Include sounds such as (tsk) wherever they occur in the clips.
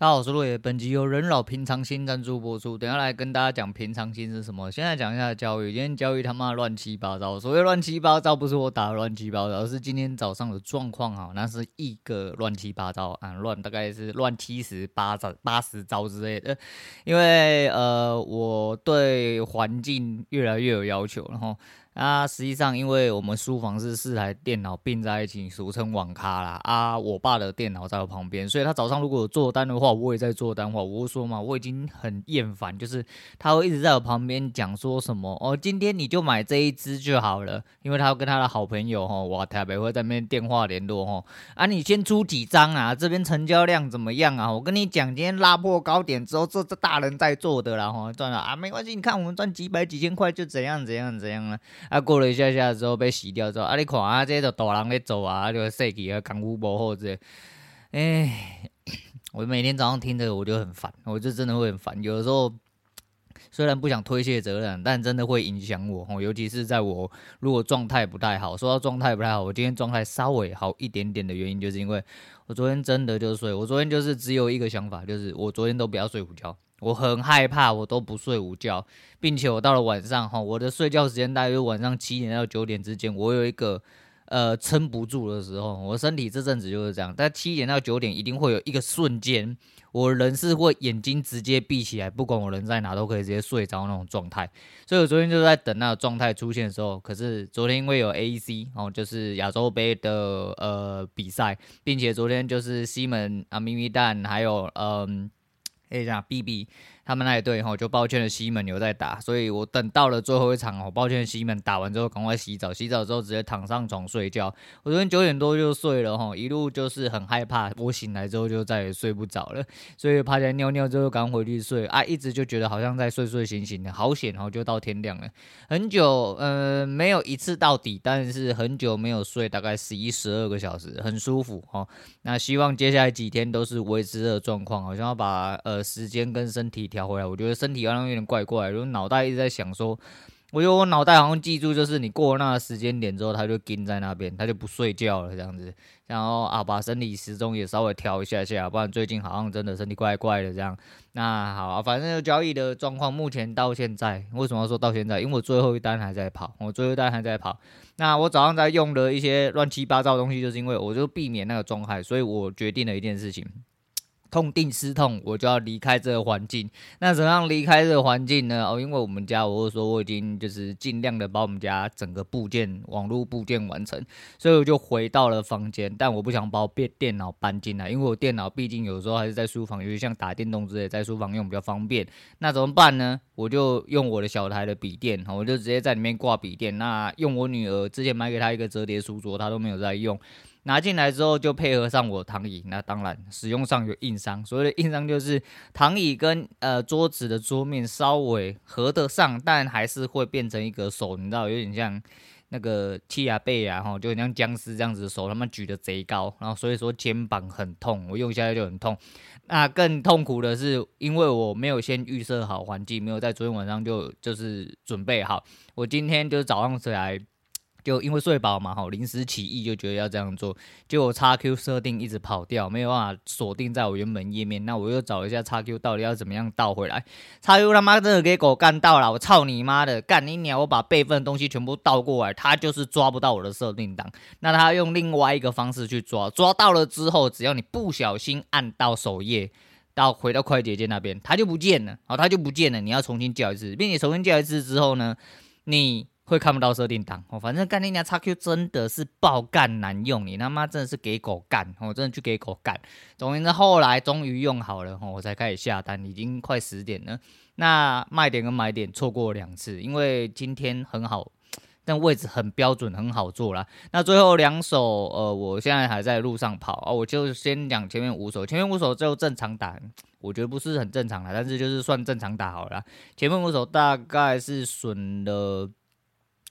大家好，我是落野。本集由人老平常心赞助播出。等下来跟大家讲平常心是什么。现在讲一下教育。今天教育他妈乱七八糟。所谓乱七八糟，不是我打乱七八糟，而是今天早上的状况哈，那是一个乱七八糟啊，乱大概是乱七十八糟八十糟之类的。因为呃，我对环境越来越有要求，然后。啊，实际上，因为我们书房是四台电脑并在一起，俗称网咖啦。啊，我爸的电脑在我旁边，所以他早上如果有做单的话，我也在做单话，我说嘛，我已经很厌烦，就是他会一直在我旁边讲说什么哦，今天你就买这一支就好了，因为他要跟他的好朋友哈，哇，台北会在那边电话联络吼，啊，你先出几张啊，这边成交量怎么样啊？我跟你讲，今天拉破高点之后，这这大人在做的啦，吼，赚了啊，没关系，你看我们赚几百几千块就怎样怎样怎样了。啊过了一下下之后被洗掉之后，啊，你看啊，这些都大人在做啊，就设计啊，功夫不好这，哎，我每天早上听着我就很烦，我就真的会很烦。有的时候虽然不想推卸责任，但真的会影响我哦，尤其是在我如果状态不太好。说到状态不太好，我今天状态稍微好一点点的原因，就是因为我昨天真的就睡，我昨天就是只有一个想法，就是我昨天都不要睡午觉。我很害怕，我都不睡午觉，并且我到了晚上哈，我的睡觉时间大约晚上七点到九点之间，我有一个呃撑不住的时候，我身体这阵子就是这样，在七点到九点一定会有一个瞬间，我人是会眼睛直接闭起来，不管我人在哪都可以直接睡着那种状态，所以我昨天就在等那个状态出现的时候，可是昨天因为有 AEC 哦，就是亚洲杯的呃比赛，并且昨天就是西门啊咪咪蛋还有嗯。哎，这样 BB 他们那一队哈，就抱歉的西门有在打，所以我等到了最后一场哦，抱歉西门打完之后赶快洗澡，洗澡之后直接躺上床睡觉。我昨天九点多就睡了哈，一路就是很害怕，我醒来之后就再也睡不着了，所以趴下尿尿之后赶回去睡啊，一直就觉得好像在睡睡醒醒的，好险哦，就到天亮了，很久呃没有一次到底，但是很久没有睡，大概十一十二个小时，很舒服哦。那希望接下来几天都是维持的状况，好像要把呃。时间跟身体调回来，我觉得身体好像有点怪怪，如果脑袋一直在想说，我觉得我脑袋好像记住，就是你过了那个时间点之后，他就盯在那边，他就不睡觉了这样子。然后啊，把生理时钟也稍微调一下下，不然最近好像真的身体怪怪的这样。那好啊，反正交易的状况目前到现在，为什么要说到现在？因为我最后一单还在跑，我最后一单还在跑。那我早上在用的一些乱七八糟的东西，就是因为我就避免那个状态，所以我决定了一件事情。痛定思痛，我就要离开这个环境。那怎样离开这个环境呢？哦，因为我们家，我会说我已经就是尽量的把我们家整个部件、网络部件完成，所以我就回到了房间。但我不想把我电电脑搬进来，因为我电脑毕竟有时候还是在书房，尤其像打电动之类，在书房用比较方便。那怎么办呢？我就用我的小台的笔电，我就直接在里面挂笔电。那用我女儿之前买给她一个折叠书桌，她都没有在用。拿进来之后就配合上我躺椅，那当然使用上有硬伤。所谓的硬伤就是躺椅跟呃桌子的桌面稍微合得上，但还是会变成一个手，你知道有点像那个气压背啊，哈，就很像僵尸这样子的手，他们举得贼高，然后所以说肩膀很痛，我用下来就很痛。那更痛苦的是，因为我没有先预设好环境，没有在昨天晚上就就是准备好，我今天就早上起来。就因为睡饱嘛，哈，临时起意就觉得要这样做，结果 XQ 设定一直跑掉，没有办法锁定在我原本页面。那我又找一下 XQ 到底要怎么样倒回来叉 Q 他妈真的给狗干到了，我操你妈的，干你娘！我把备份的东西全部倒过来，他就是抓不到我的设定档。那他用另外一个方式去抓，抓到了之后，只要你不小心按到首页，到回到快捷键那边，它就不见了，好，它就不见了。你要重新叫一次，并且重新叫一次之后呢，你。会看不到设定档哦，反正干你家叉 Q 真的是爆干难用，你他妈真的是给狗干，我真的去给狗干。总之后来终于用好了，我才开始下单，已经快十点了。那卖点跟买点错过两次，因为今天很好，但位置很标准，很好做啦。那最后两手，呃，我现在还在路上跑啊，我就先讲前面五手，前面五手就正常打，我觉得不是很正常啦，但是就是算正常打好了。前面五手大概是损了。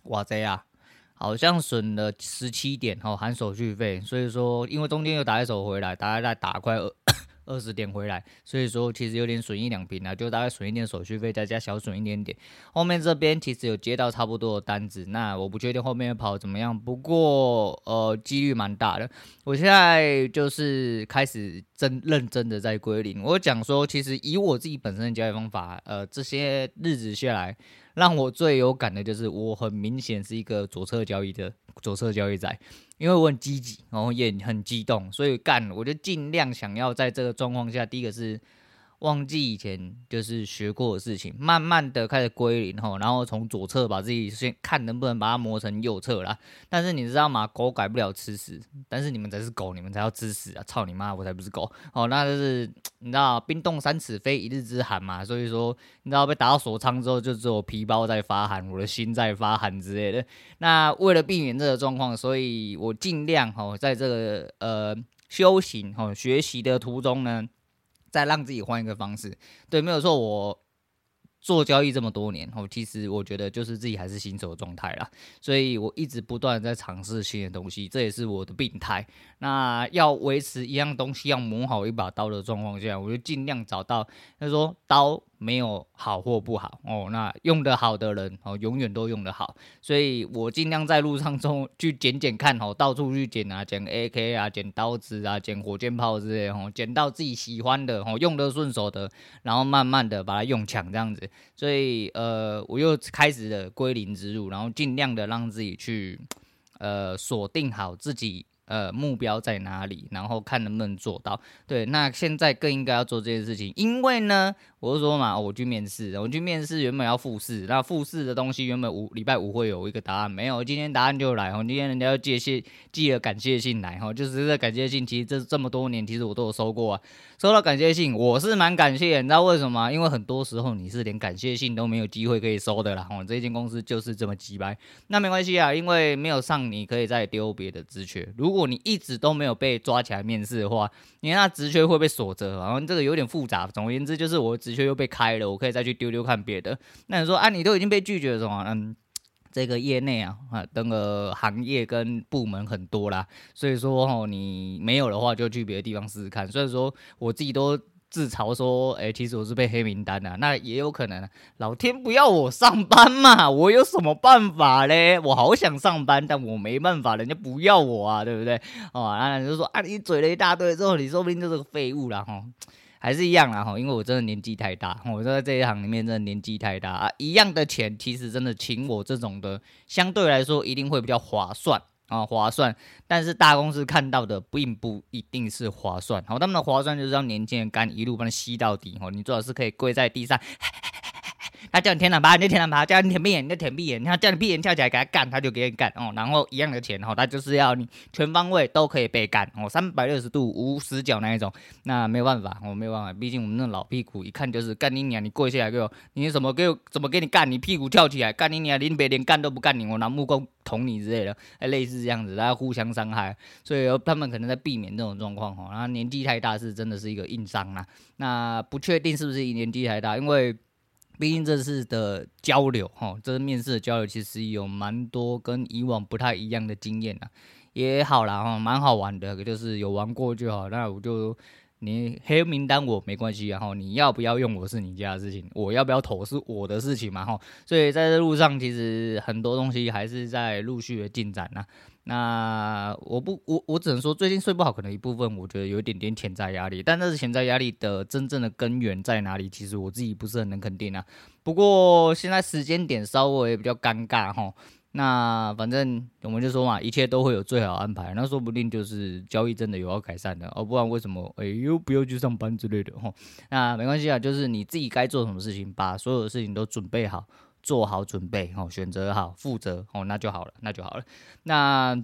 哇塞啊，好像损了十七点哦，含手续费。所以说，因为中间又打一手回来，大概再打快二 (coughs) 二十点回来，所以说其实有点损一两瓶啊，就大概损一点手续费，再加小损一点点。后面这边其实有接到差不多的单子，那我不确定后面跑怎么样，不过呃几率蛮大的。我现在就是开始真认真的在归零。我讲说，其实以我自己本身的交易方法，呃这些日子下来。让我最有感的就是，我很明显是一个左侧交易的左侧交易仔，因为我很积极，然后也很激动，所以干，我就尽量想要在这个状况下，第一个是。忘记以前就是学过的事情，慢慢的开始归零后，然后从左侧把自己先看能不能把它磨成右侧啦。但是你知道吗？狗改不了吃屎，但是你们才是狗，你们才要吃屎啊！操你妈，我才不是狗哦。那就是你知道，冰冻三尺非一日之寒嘛。所以说，你知道被打到锁仓之后，就只有皮包在发寒，我的心在发寒之类的。那为了避免这个状况，所以我尽量哈，在这个呃修行哈学习的途中呢。再让自己换一个方式，对，没有错。我做交易这么多年，我其实我觉得就是自己还是新手状态啦，所以我一直不断在尝试新的东西，这也是我的病态。那要维持一样东西要磨好一把刀的状况下，我就尽量找到，他说刀。没有好或不好哦，那用得好的人哦，永远都用得好，所以我尽量在路上中去捡捡看哦，到处去捡啊，捡 AK 啊，捡刀子啊，捡火箭炮之类哦，捡到自己喜欢的哦，用得顺手的，然后慢慢的把它用强这样子，所以呃，我又开始了归零之路，然后尽量的让自己去呃锁定好自己。呃，目标在哪里？然后看能不能做到。对，那现在更应该要做这件事情，因为呢，我是说嘛，我去面试，我去面试原本要复试，那复试的东西原本五礼拜五会有一个答案，没有，今天答案就来，哦，今天人家要寄谢寄了感谢信来，哈，就是这感谢信，其实这这么多年，其实我都有收过啊，收到感谢信，我是蛮感谢，你知道为什么？因为很多时候你是连感谢信都没有机会可以收的啦，哦，这间公司就是这么鸡掰，那没关系啊，因为没有上，你可以再丢别的职缺，如果。如果你一直都没有被抓起来面试的话，你那职缺会被锁着，然后这个有点复杂。总而言之，就是我职缺又被开了，我可以再去丢丢看别的。那你说啊，你都已经被拒绝了，什么？嗯，这个业内啊，啊，那个行业跟部门很多啦，所以说哦，你没有的话，就去别的地方试试看。所以说，我自己都。自嘲说：“哎、其实我是被黑名单的，那也有可能。老天不要我上班嘛，我有什么办法嘞？我好想上班，但我没办法，人家不要我啊，对不对？哦，那人就说啊，你嘴了一大堆之后，你说不定就是个废物了哈，还是一样啦哈，因为我真的年纪太大，我在这一行里面真的年纪太大啊，一样的钱，其实真的请我这种的，相对来说一定会比较划算。”啊，划算，但是大公司看到的并不一定是划算。好，他们的划算就是让年轻人干一路帮你吸到底。哦，你最好是可以跪在地上。(laughs) 他叫你天哪爬，你就天哪爬；叫你舔闭眼，你就舔闭眼。他叫你闭眼跳起来给他干，他就给你干哦。然后一样的钱哦，他就是要你全方位都可以被干哦，三百六十度无死角那一种。那没有办法，我没有办法，毕竟我们那老屁股一看就是干你娘，你跪下来给我，你怎么给我怎么给你干？你屁股跳起来干你娘，连别连干都不干你，我拿木棍捅你之类的，哎，类似这样子，大家互相伤害。所以他们可能在避免这种状况哈。然后年纪太大是真的是一个硬伤啊。那不确定是不是年纪太大，因为。毕竟这次的交流，哈，这次面试的交流其实有蛮多跟以往不太一样的经验啊，也好啦，哈，蛮好玩的，就是有玩过就好。那我就你黑名单我没关系，然后你要不要用我是你家的事情，我要不要投是我的事情嘛，哈。所以在这路上，其实很多东西还是在陆续的进展呐。那我不，我我只能说，最近睡不好，可能一部分我觉得有一点点潜在压力，但那是潜在压力的真正的根源在哪里？其实我自己不是很能肯定啊。不过现在时间点稍微比较尴尬哈。那反正我们就说嘛，一切都会有最好安排。那说不定就是交易真的有要改善的，哦，不然为什么哎又不要去上班之类的哈？那没关系啊，就是你自己该做什么事情，把所有的事情都准备好。做好准备哦，选择好，负责哦，那就好了，那就好了。那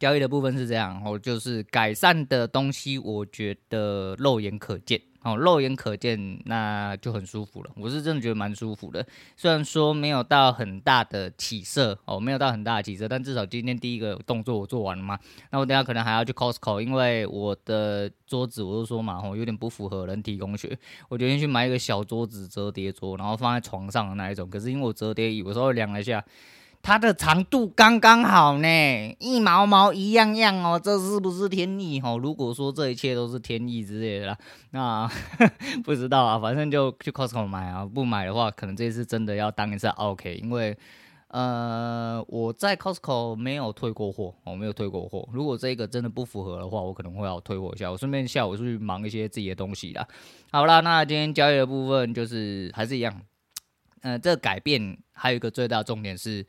交易的部分是这样哦，就是改善的东西，我觉得肉眼可见。哦，肉眼可见，那就很舒服了。我是真的觉得蛮舒服的，虽然说没有到很大的起色哦，没有到很大的起色，但至少今天第一个动作我做完了嘛。那我等下可能还要去 Costco，因为我的桌子，我就说嘛，哦，有点不符合人体工学，我决定去买一个小桌子折叠桌，然后放在床上的那一种。可是因为我折叠椅，我稍微量了一下。它的长度刚刚好呢，一毛毛一样样哦，这是不是天意哦？如果说这一切都是天意之类的啦，那 (laughs) 不知道啊，反正就去 Costco 买啊，不买的话，可能这次真的要当一次 OK，因为呃，我在 Costco 没有退过货，我没有退过货。如果这个真的不符合的话，我可能会要退货一下。我顺便下午出去忙一些自己的东西啦。好啦，那今天交易的部分就是还是一样，呃，这改变还有一个最大重点是。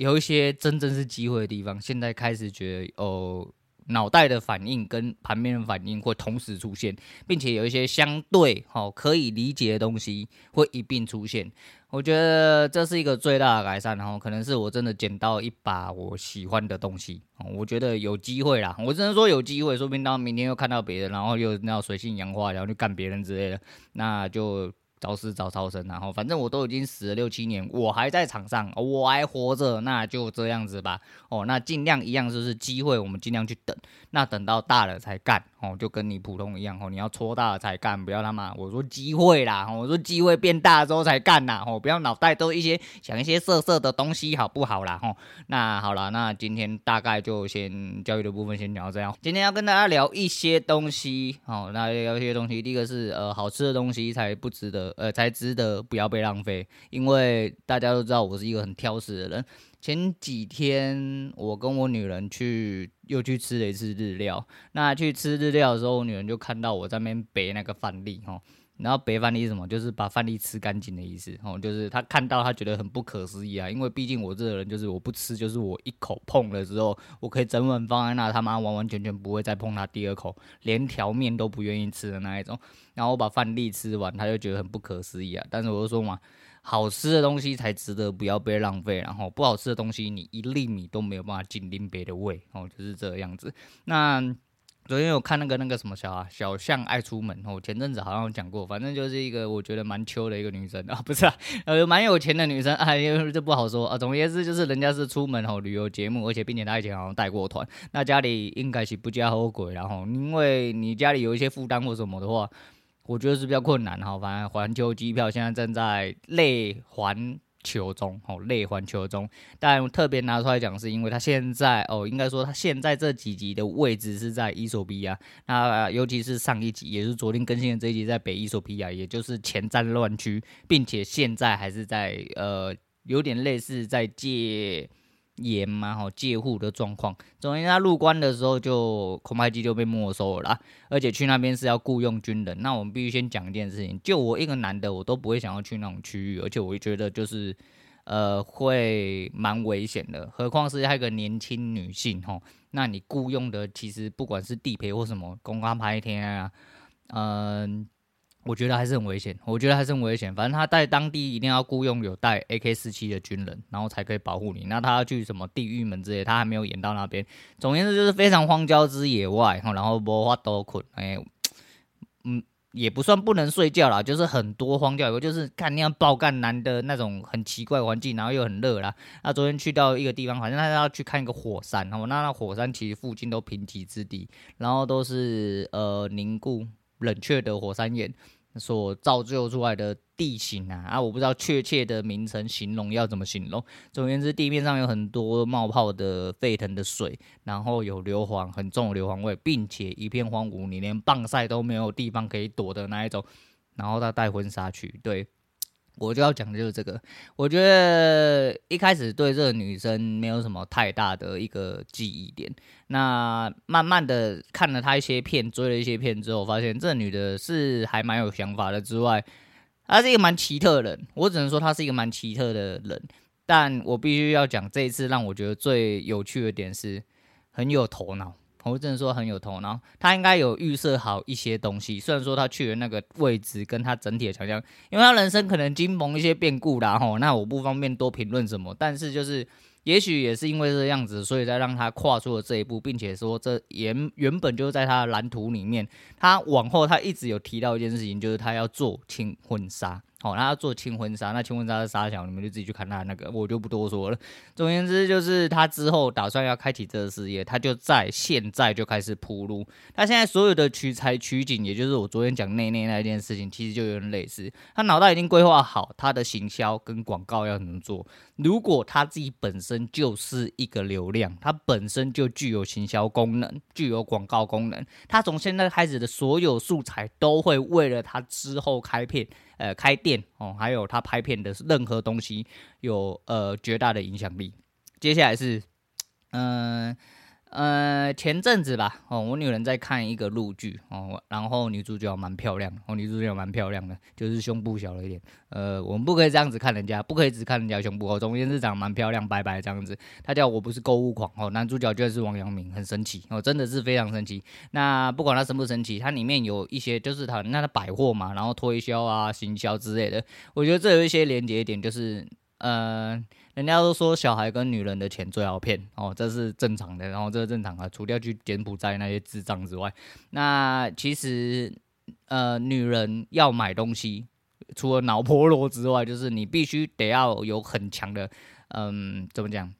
有一些真正是机会的地方，现在开始觉得哦，脑袋的反应跟盘面的反应会同时出现，并且有一些相对好可以理解的东西会一并出现。我觉得这是一个最大的改善，然后可能是我真的捡到一把我喜欢的东西。我觉得有机会啦，我只能说有机会，说不定到明天又看到别人，然后又那水性杨花，然后去干别人之类的，那就。找死找超生，然后反正我都已经死了六七年，我还在场上，我还活着，那就这样子吧。哦，那尽量一样就是机会，我们尽量去等，那等到大了才干。哦，就跟你普通一样，哦，你要搓大了才干，不要他妈我说机会啦，我说机会变大之后才干呐，哦，不要脑袋都一些想一些色色的东西，好不好啦？哦，那好了，那今天大概就先教育的部分先聊这样。今天要跟大家聊一些东西，哦，那聊一些东西，第一个是呃好吃的东西才不值得，呃才值得不要被浪费，因为大家都知道我是一个很挑食的人。前几天我跟我女人去又去吃了一次日料，那去吃日料的时候，我女人就看到我在那边背那个饭粒吼，然后背饭粒是什么？就是把饭粒吃干净的意思哦，就是她看到她觉得很不可思议啊，因为毕竟我这个人就是我不吃，就是我一口碰了之后，我可以整碗放在那，他妈完完全全不会再碰它第二口，连条面都不愿意吃的那一种，然后我把饭粒吃完，她就觉得很不可思议啊，但是我就说嘛。好吃的东西才值得，不要被浪费。然后不好吃的东西，你一粒米都没有办法进林北的胃，哦，就是这个样子。那昨天有看那个那个什么小啊，小象爱出门哦，前阵子好像有讲过，反正就是一个我觉得蛮秋的一个女生啊，不是啊，呃，蛮有钱的女生啊，因为这不好说啊。总而言之，就是人家是出门哦旅游节目，而且并且她以前好像带过团，那家里应该是不加后鬼，然后因为你家里有一些负担或什么的话。我觉得是比较困难哈，反正环球机票现在正在类环球中，哦，类环球中。但特别拿出来讲，是因为它现在哦，应该说它现在这几集的位置是在伊索比亚，那尤其是上一集，也是昨天更新的这一集，在北伊索比亚，也就是前战乱区，并且现在还是在呃，有点类似在借。严嘛，吼借护的状况，总之他入关的时候就空拍机就被没收了啦，而且去那边是要雇佣军人。那我们必须先讲一件事情，就我一个男的，我都不会想要去那种区域，而且我会觉得就是呃会蛮危险的，何况是还有一个年轻女性吼，那你雇佣的其实不管是地陪或什么公安拍天啊，嗯。我觉得还是很危险，我觉得还是很危险。反正他在当地一定要雇佣有带 AK 四七的军人，然后才可以保护你。那他要去什么地狱门之类，他还没有演到那边。总言之，就是非常荒郊之野外，然后无法度困，哎，嗯，也不算不能睡觉啦，就是很多荒郊野，就是看那样爆干男的那种很奇怪环境，然后又很热啦。那昨天去到一个地方，反正他要去看一个火山，然后那那火山其实附近都贫瘠之地，然后都是呃凝固。冷却的火山岩所造就出来的地形啊啊，我不知道确切的名称形容要怎么形容。总而言之，地面上有很多冒泡的沸腾的水，然后有硫磺很重的硫磺味，并且一片荒芜，你连棒晒都没有地方可以躲的那一种。然后他带婚纱去，对。我就要讲的就是这个，我觉得一开始对这个女生没有什么太大的一个记忆点，那慢慢的看了她一些片，追了一些片之后，发现这女的是还蛮有想法的。之外，她是一个蛮奇特的人，我只能说她是一个蛮奇特的人。但我必须要讲，这一次让我觉得最有趣的点是，很有头脑。我只能说很有头脑，他应该有预设好一些东西。虽然说他去的那个位置跟他整体的强项，因为他人生可能经蒙一些变故啦，吼，那我不方便多评论什么。但是就是，也许也是因为这样子，所以才让他跨出了这一步，并且说这原原本就在他的蓝图里面。他往后他一直有提到一件事情，就是他要做轻婚纱。好，那他做轻婚纱，那轻婚纱是纱小，你们就自己去看他那个，我就不多说了。总而言之，就是他之后打算要开启这个事业，他就在现在就开始铺路。他现在所有的取材取景，也就是我昨天讲内内那一件事情，其实就有点类似。他脑袋已经规划好他的行销跟广告要怎么做。如果他自己本身就是一个流量，他本身就具有行销功能，具有广告功能，他从现在开始的所有素材都会为了他之后开片。呃，开店哦，还有他拍片的任何东西有呃绝大的影响力。接下来是，嗯、呃，前阵子吧，哦，我女人在看一个录剧哦，然后女主角蛮漂亮，哦，女主角蛮漂亮的，就是胸部小了一点。呃，我们不可以这样子看人家，不可以只看人家胸部哦。中间是长得蛮漂亮，白白这样子。她叫我不是购物狂哦，男主角就是王阳明，很神奇哦，真的是非常神奇。那不管他神不神奇，它里面有一些就是他那个百货嘛，然后推销啊、行销之类的，我觉得这有一些连接点，就是呃。人家都说小孩跟女人的钱最好骗哦，这是正常的，然后这是正常的，除掉去柬埔寨那些智障之外，那其实呃，女人要买东西，除了脑婆罗之外，就是你必须得要有很强的，嗯，怎么讲？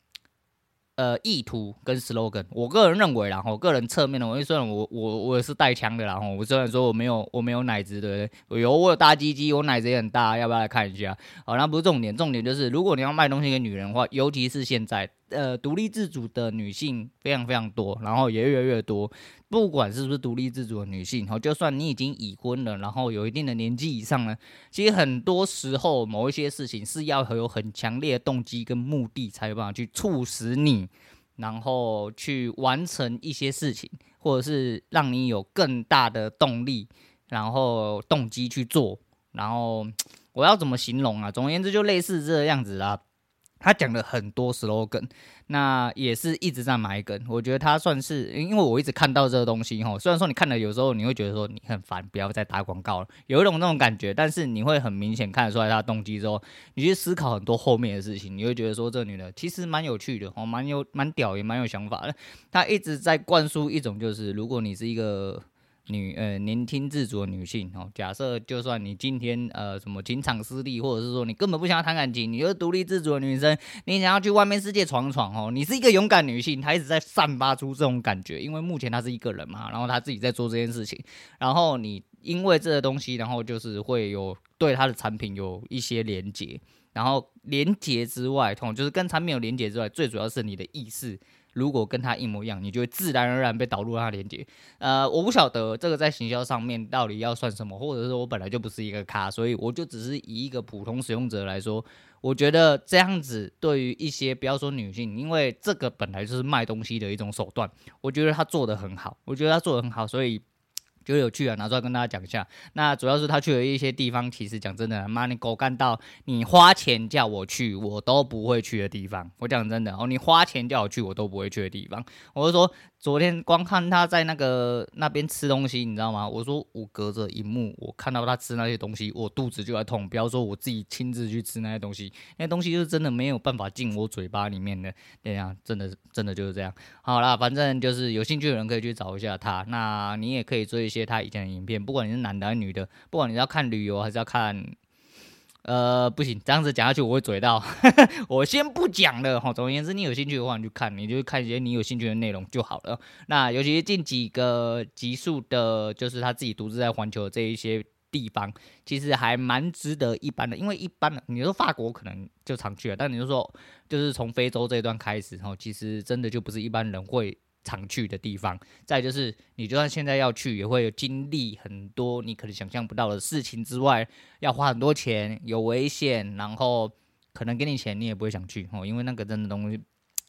呃，意图跟 slogan，我个人认为啦，我个人侧面的，我虽然我我我也是带枪的啦，我虽然说我没有我没有奶子，对不对？我有我有大鸡鸡，我奶子也很大，要不要来看一下？好，那不是重点，重点就是如果你要卖东西给女人的话，尤其是现在。呃，独立自主的女性非常非常多，然后也越来越多。不管是不是独立自主的女性，就算你已经已婚了，然后有一定的年纪以上呢，其实很多时候某一些事情是要有很强烈的动机跟目的，才有办法去促使你，然后去完成一些事情，或者是让你有更大的动力，然后动机去做。然后 (tsk) 我要怎么形容啊？总而言之，就类似这个样子啦。他讲了很多 slogan，那也是一直在埋梗。我觉得他算是，因为我一直看到这个东西哈。虽然说你看了有时候你会觉得说你很烦，不要再打广告了，有一种那种感觉。但是你会很明显看得出来他的动机之后，你去思考很多后面的事情，你会觉得说这个女的其实蛮有趣的哦，蛮有蛮屌也蛮有想法的。他一直在灌输一种就是，如果你是一个。女呃年轻自主的女性哦，假设就算你今天呃什么情场失利，或者是说你根本不想要谈感情，你就是独立自主的女生，你想要去外面世界闯闯哦，你是一个勇敢女性，她一直在散发出这种感觉，因为目前她是一个人嘛，然后她自己在做这件事情，然后你因为这个东西，然后就是会有对她的产品有一些连接，然后连接之外，同就是跟产品有连接之外，最主要是你的意识。如果跟它一模一样，你就会自然而然被导入他连接。呃，我不晓得这个在行销上面到底要算什么，或者是我本来就不是一个咖，所以我就只是以一个普通使用者来说，我觉得这样子对于一些不要说女性，因为这个本来就是卖东西的一种手段，我觉得他做的很好，我觉得他做的很好，所以。就有趣啊，拿出来跟大家讲一下。那主要是他去了一些地方，其实讲真的，妈你狗干到你花钱叫我去，我都不会去的地方。我讲真的哦，你花钱叫我去，我都不会去的地方。我就说。昨天光看他在那个那边吃东西，你知道吗？我说我隔着荧幕，我看到他吃那些东西，我肚子就在痛。不要说我自己亲自去吃那些东西，那些东西就是真的没有办法进我嘴巴里面的。这样真的真的就是这样。好啦，反正就是有兴趣的人可以去找一下他。那你也可以做一些他以前的影片，不管你是男的还是女的，不管你是要看旅游还是要看。呃，不行，这样子讲下去我会嘴到，(laughs) 我先不讲了哈。总而言之，你有兴趣的话，你就看，你就看一些你有兴趣的内容就好了。那尤其是近几个集数的，就是他自己独自在环球这一些地方，其实还蛮值得一般的。因为一般的，你说法国可能就常去了，但你就说就是从非洲这一段开始，后，其实真的就不是一般人会。常去的地方，再就是你就算现在要去，也会经历很多你可能想象不到的事情之外，要花很多钱，有危险，然后可能给你钱你也不会想去哦，因为那个真的东西，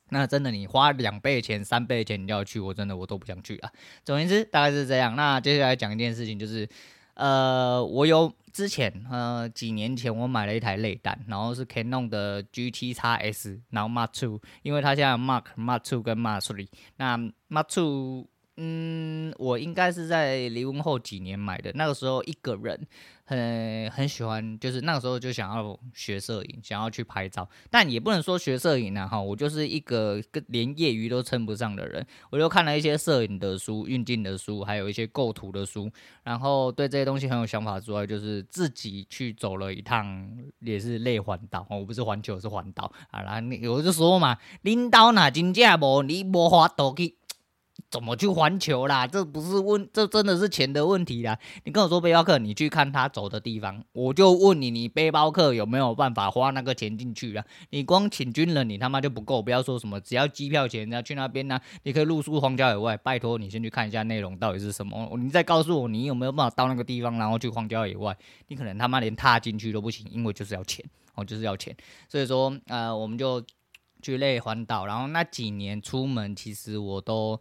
那真的你花两倍钱、三倍钱你要去，我真的我都不想去啊。总而言之，大概是这样。那接下来讲一件事情，就是。呃，我有之前呃几年前我买了一台内胆，然后是 Canon 的 GT X S，然后 Mark Two，因为它现在有 Mark Mark Two 跟 Mark Three，那 Mark Two 嗯，我应该是在离婚后几年买的，那个时候一个人。很很喜欢，就是那个时候就想要学摄影，想要去拍照，但也不能说学摄影啊哈，我就是一个连业余都称不上的人。我就看了一些摄影的书、运镜的书，还有一些构图的书，然后对这些东西很有想法之外，就是自己去走了一趟，也是类环岛哦，我不是环球，是环岛啊。然后我就说嘛，领导哪真正无，你无法度去。怎么去环球啦？这不是问，这真的是钱的问题啦。你跟我说背包客，你去看他走的地方，我就问你，你背包客有没有办法花那个钱进去啊？你光请军人，你他妈就不够。不要说什么只要机票钱，你要去那边呢、你可以露宿荒郊野外。拜托你先去看一下内容到底是什么，你再告诉我你有没有办法到那个地方，然后去荒郊野外。你可能他妈连踏进去都不行，因为就是要钱，哦，就是要钱。所以说，呃，我们就去类环岛，然后那几年出门，其实我都。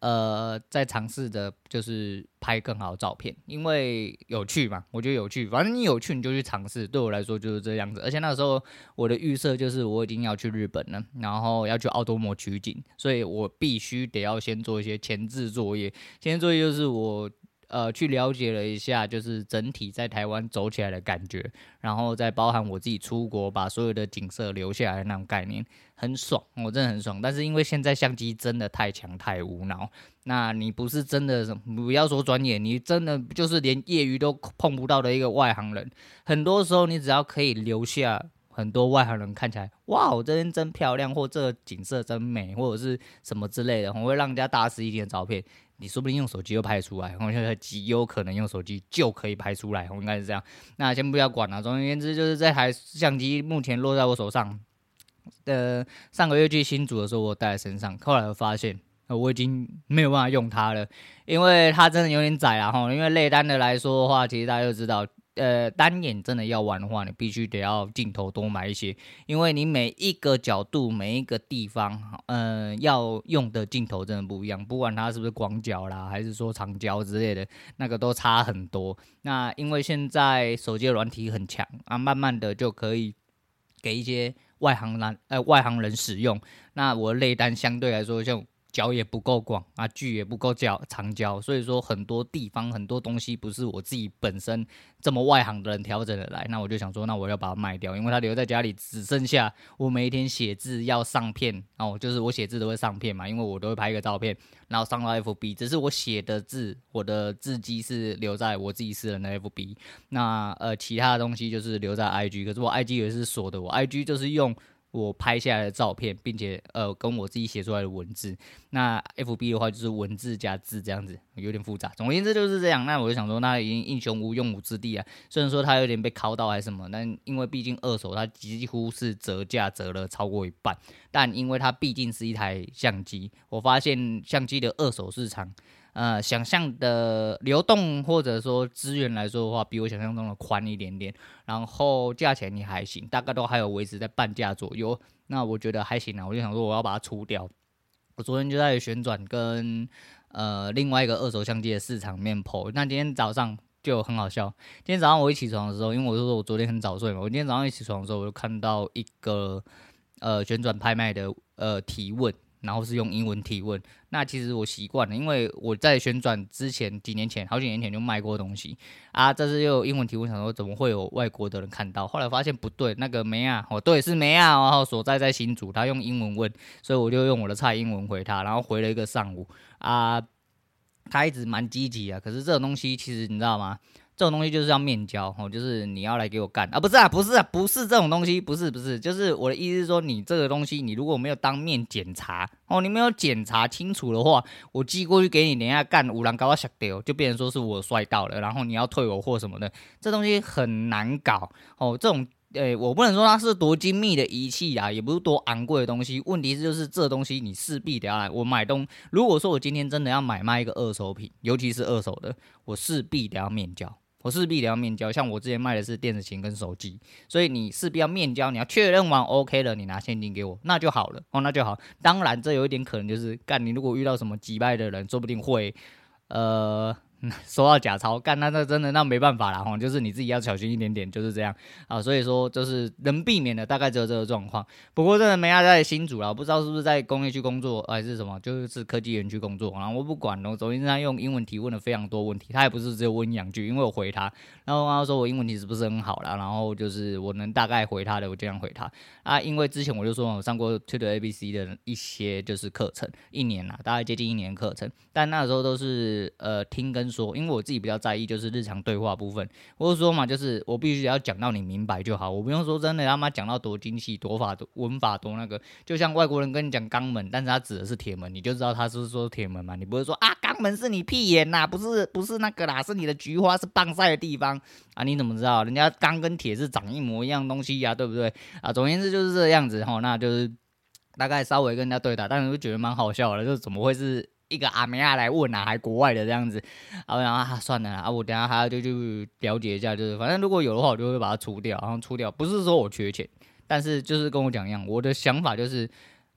呃，在尝试着就是拍更好的照片，因为有趣嘛，我觉得有趣。反正你有趣，你就去尝试。对我来说就是这样子。而且那时候我的预设就是我已经要去日本了，然后要去奥多摩取景，所以我必须得要先做一些前置作业。前置作业就是我。呃，去了解了一下，就是整体在台湾走起来的感觉，然后再包含我自己出国把所有的景色留下来的那种概念，很爽，我真的很爽。但是因为现在相机真的太强太无脑，那你不是真的，不要说专业，你真的就是连业余都碰不到的一个外行人。很多时候你只要可以留下很多外行人看起来，哇，我这边真漂亮，或这个景色真美，或者是什么之类的，我会让人家大吃一点的照片。你说不定用手机就拍出来，我觉得极有可能用手机就可以拍出来，我应该是这样。那先不要管了，总而言之就是这台相机目前落在我手上。的，上个月去新组的时候我带在身上，后来我发现我已经没有办法用它了，因为它真的有点窄啊哈。因为内单的来说的话，其实大家都知道。呃，单眼真的要玩的话，你必须得要镜头多买一些，因为你每一个角度、每一个地方，呃，要用的镜头真的不一样，不管它是不是广角啦，还是说长焦之类的，那个都差很多。那因为现在手机的软体很强啊，慢慢的就可以给一些外行人呃外行人使用。那我的类单相对来说就。焦也不够广啊，距也不够焦长焦，所以说很多地方很多东西不是我自己本身这么外行的人调整的来，那我就想说，那我要把它卖掉，因为它留在家里只剩下我每一天写字要上片哦，就是我写字都会上片嘛，因为我都会拍一个照片，然后上到 FB，只是我写的字，我的字迹是留在我自己私人的 FB，那呃其他的东西就是留在 IG，可是我 IG 也是锁的，我 IG 就是用。我拍下来的照片，并且呃跟我自己写出来的文字，那 FB 的话就是文字加字这样子，有点复杂。总而言之就是这样。那我就想说，那已经英雄无用武之地啊。虽然说它有点被拷到还是什么，但因为毕竟二手，它几乎是折价折了超过一半。但因为它毕竟是一台相机，我发现相机的二手市场。呃，想象的流动或者说资源来说的话，比我想象中的宽一点点，然后价钱也还行，大概都还有维持在半价左右。那我觉得还行啊，我就想说我要把它出掉。我昨天就在旋转跟呃另外一个二手相机的市场面 po。那今天早上就很好笑，今天早上我一起床的时候，因为我就说我昨天很早睡嘛，我今天早上一起床的时候，我就看到一个呃旋转拍卖的呃提问。然后是用英文提问，那其实我习惯了，因为我在旋转之前几年前，好几年前就卖过东西啊。这次又英文提问，想说怎么会有外国的人看到？后来发现不对，那个梅亚，哦对，是梅亚，然后所在在新竹，他用英文问，所以我就用我的菜英文回他，然后回了一个上午啊，他一直蛮积极啊。可是这种东西其实你知道吗？这种东西就是要面交哦，就是你要来给我干啊，不是啊，不是啊，不是这种东西，不是不是，就是我的意思是说，你这个东西，你如果没有当面检查哦，你没有检查清楚的话，我寄过去给你，等一下干五郎搞到小丢，就变成说是我摔到了，然后你要退我货什么的，这东西很难搞哦。这种诶，我不能说它是多精密的仪器啊，也不是多昂贵的东西，问题是就是这东西你势必得要来，我买东，如果说我今天真的要买卖一个二手品，尤其是二手的，我势必得要面交。我势必得要面交，像我之前卖的是电子琴跟手机，所以你势必要面交，你要确认完 OK 了，你拿现金给我，那就好了哦，那就好。当然，这有一点可能就是干，你如果遇到什么击败的人，说不定会，呃，(laughs) 收到假钞，干那那真的那没办法了哈，就是你自己要小心一点点，就是这样啊。所以说就是能避免的大概只有这个状况。不过真的没他在新竹了，不知道是不是在工业区工作还是什么，就是科技园区工作。然后我不管了，昨天他用英文提问了非常多问题，他也不是只有问两句，因为我回他，然后他说我英文题是不是很好啦，然后就是我能大概回他的，我这样回他啊。因为之前我就说我上过 Tutor ABC 的一些就是课程，一年啦，大概接近一年课程，但那时候都是呃听跟。说，因为我自己比较在意就是日常对话部分，我说嘛，就是我必须要讲到你明白就好，我不用说真的他妈讲到多精细、多法、多文法多那个，就像外国人跟你讲肛门，但是他指的是铁门，你就知道他是说铁门嘛，你不会说啊肛门是你屁眼呐，不是不是那个啦，是你的菊花是棒晒的地方啊，你怎么知道人家钢跟铁是长一模一样东西呀、对不对啊？总而言之就是这个样子哈，那就是大概稍微跟人家对打，但是我觉得蛮好笑的，就怎么会是？一个阿梅亚来问啊，还国外的这样子，然后然后啊，算了啊，我等下还要就去了解一下，就是反正如果有的话，我就会把它出掉，然后出掉，不是说我缺钱，但是就是跟我讲一样，我的想法就是。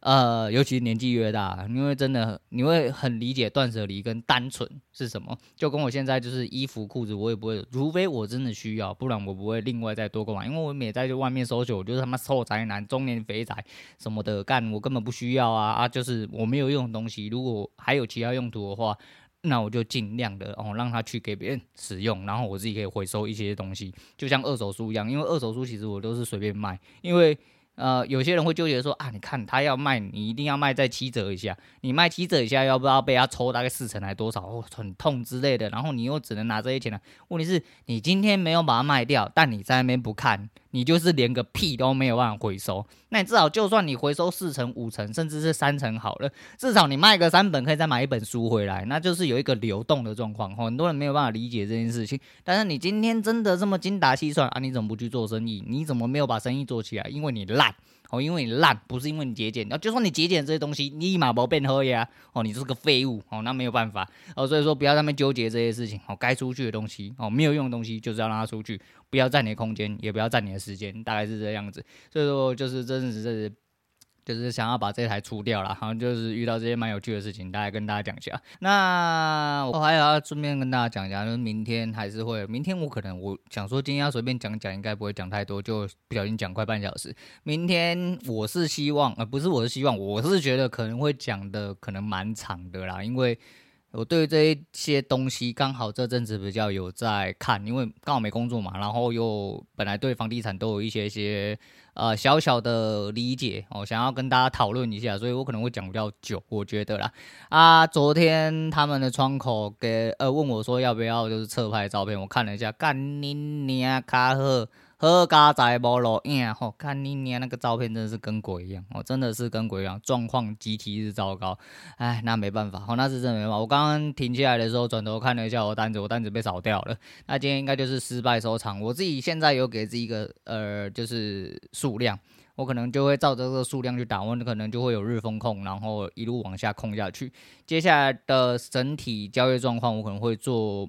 呃，尤其年纪越大，因为真的你会很理解断舍离跟单纯是什么。就跟我现在就是衣服裤子，我也不会，除非我真的需要，不然我不会另外再多购买。因为我每在这外面搜索，我就是他妈臭宅男、中年肥宅什么的干，我根本不需要啊啊！就是我没有用的东西，如果还有其他用途的话，那我就尽量的哦让他去给别人使用，然后我自己可以回收一些东西，就像二手书一样。因为二手书其实我都是随便卖，因为。呃，有些人会纠结说啊，你看他要卖，你一定要卖在七折以下，你卖七折以下，要不要被他抽大概四成还多少？哦，很痛之类的。然后你又只能拿这些钱了。问题是，你今天没有把它卖掉，但你在那边不看。你就是连个屁都没有办法回收，那你至少就算你回收四成、五成，甚至是三成好了，至少你卖个三本可以再买一本书回来，那就是有一个流动的状况。很多人没有办法理解这件事情，但是你今天真的这么精打细算啊？你怎么不去做生意？你怎么没有把生意做起来？因为你烂。烂哦，因为你烂，不是因为你节俭。然哦，就算你节俭这些东西，你立马不变喝呀。哦，你就是个废物。哦，那没有办法。哦，所以说不要在那边纠结这些事情。哦，该出去的东西，哦，没有用的东西，就是要让它出去，不要占你的空间，也不要占你的时间，大概是这样子。所以说，就是真的，是。就是想要把这台出掉了，好像就是遇到这些蛮有趣的事情，大家跟大家讲一下。那我还要顺便跟大家讲一下，就是明天还是会，明天我可能我想说今天要随便讲讲，应该不会讲太多，就不小心讲快半小时。明天我是希望，呃，不是我是希望，我是觉得可能会讲的可能蛮长的啦，因为我对这一些东西刚好这阵子比较有在看，因为刚好没工作嘛，然后又本来对房地产都有一些些。呃，小小的理解哦，想要跟大家讨论一下，所以我可能会讲比较久，我觉得啦。啊，昨天他们的窗口给呃问我说要不要就是侧拍照片，我看了一下，干你娘卡赫。喝咖仔无路影吼，看你娘那个照片真的是跟鬼一样哦，真的是跟鬼一样，状况极其之糟糕。哎，那没办法，哦，那是真的没办法。我刚刚停下来的时候，转头看了一下我单子，我单子被扫掉了。那今天应该就是失败收场。我自己现在有给自己一个呃，就是数量，我可能就会照着这个数量去打，我可能就会有日风控，然后一路往下控下去。接下来的整体交易状况，我可能会做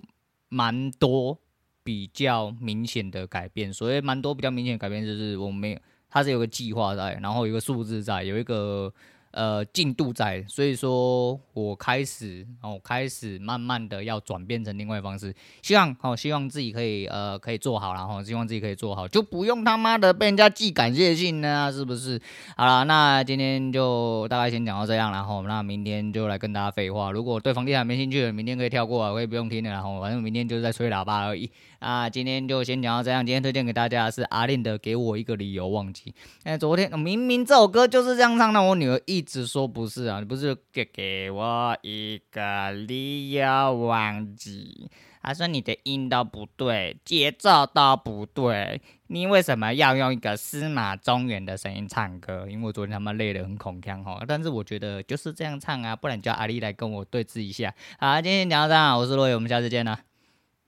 蛮多。比较明显的改变，所以蛮多比较明显的改变就是我们没有，它是有个计划在，然后有个数字在，有一个。呃，进度在，所以说我开始哦，开始慢慢的要转变成另外方式，希望哦，希望自己可以呃，可以做好，然后希望自己可以做好，就不用他妈的被人家寄感谢信呢，是不是？好了，那今天就大概先讲到这样，然后那明天就来跟大家废话。如果对房地产没兴趣的，明天可以跳过啊，可以不用听了，然后反正明天就是在吹喇叭而已。啊，今天就先讲到这样。今天推荐给大家是阿令的《给我一个理由忘记》。哎，昨天明明这首歌就是这样唱，那我女儿一一直说不是啊，你不是给给我一个理由忘记？他说你的音都不对，节奏都不对，你为什么要用一个司马中原的声音唱歌？因为我昨天他妈累得很恐腔哈，但是我觉得就是这样唱啊，不然叫阿丽来跟我对峙一下。好，今天讲到这，我是罗伟，我们下次见了。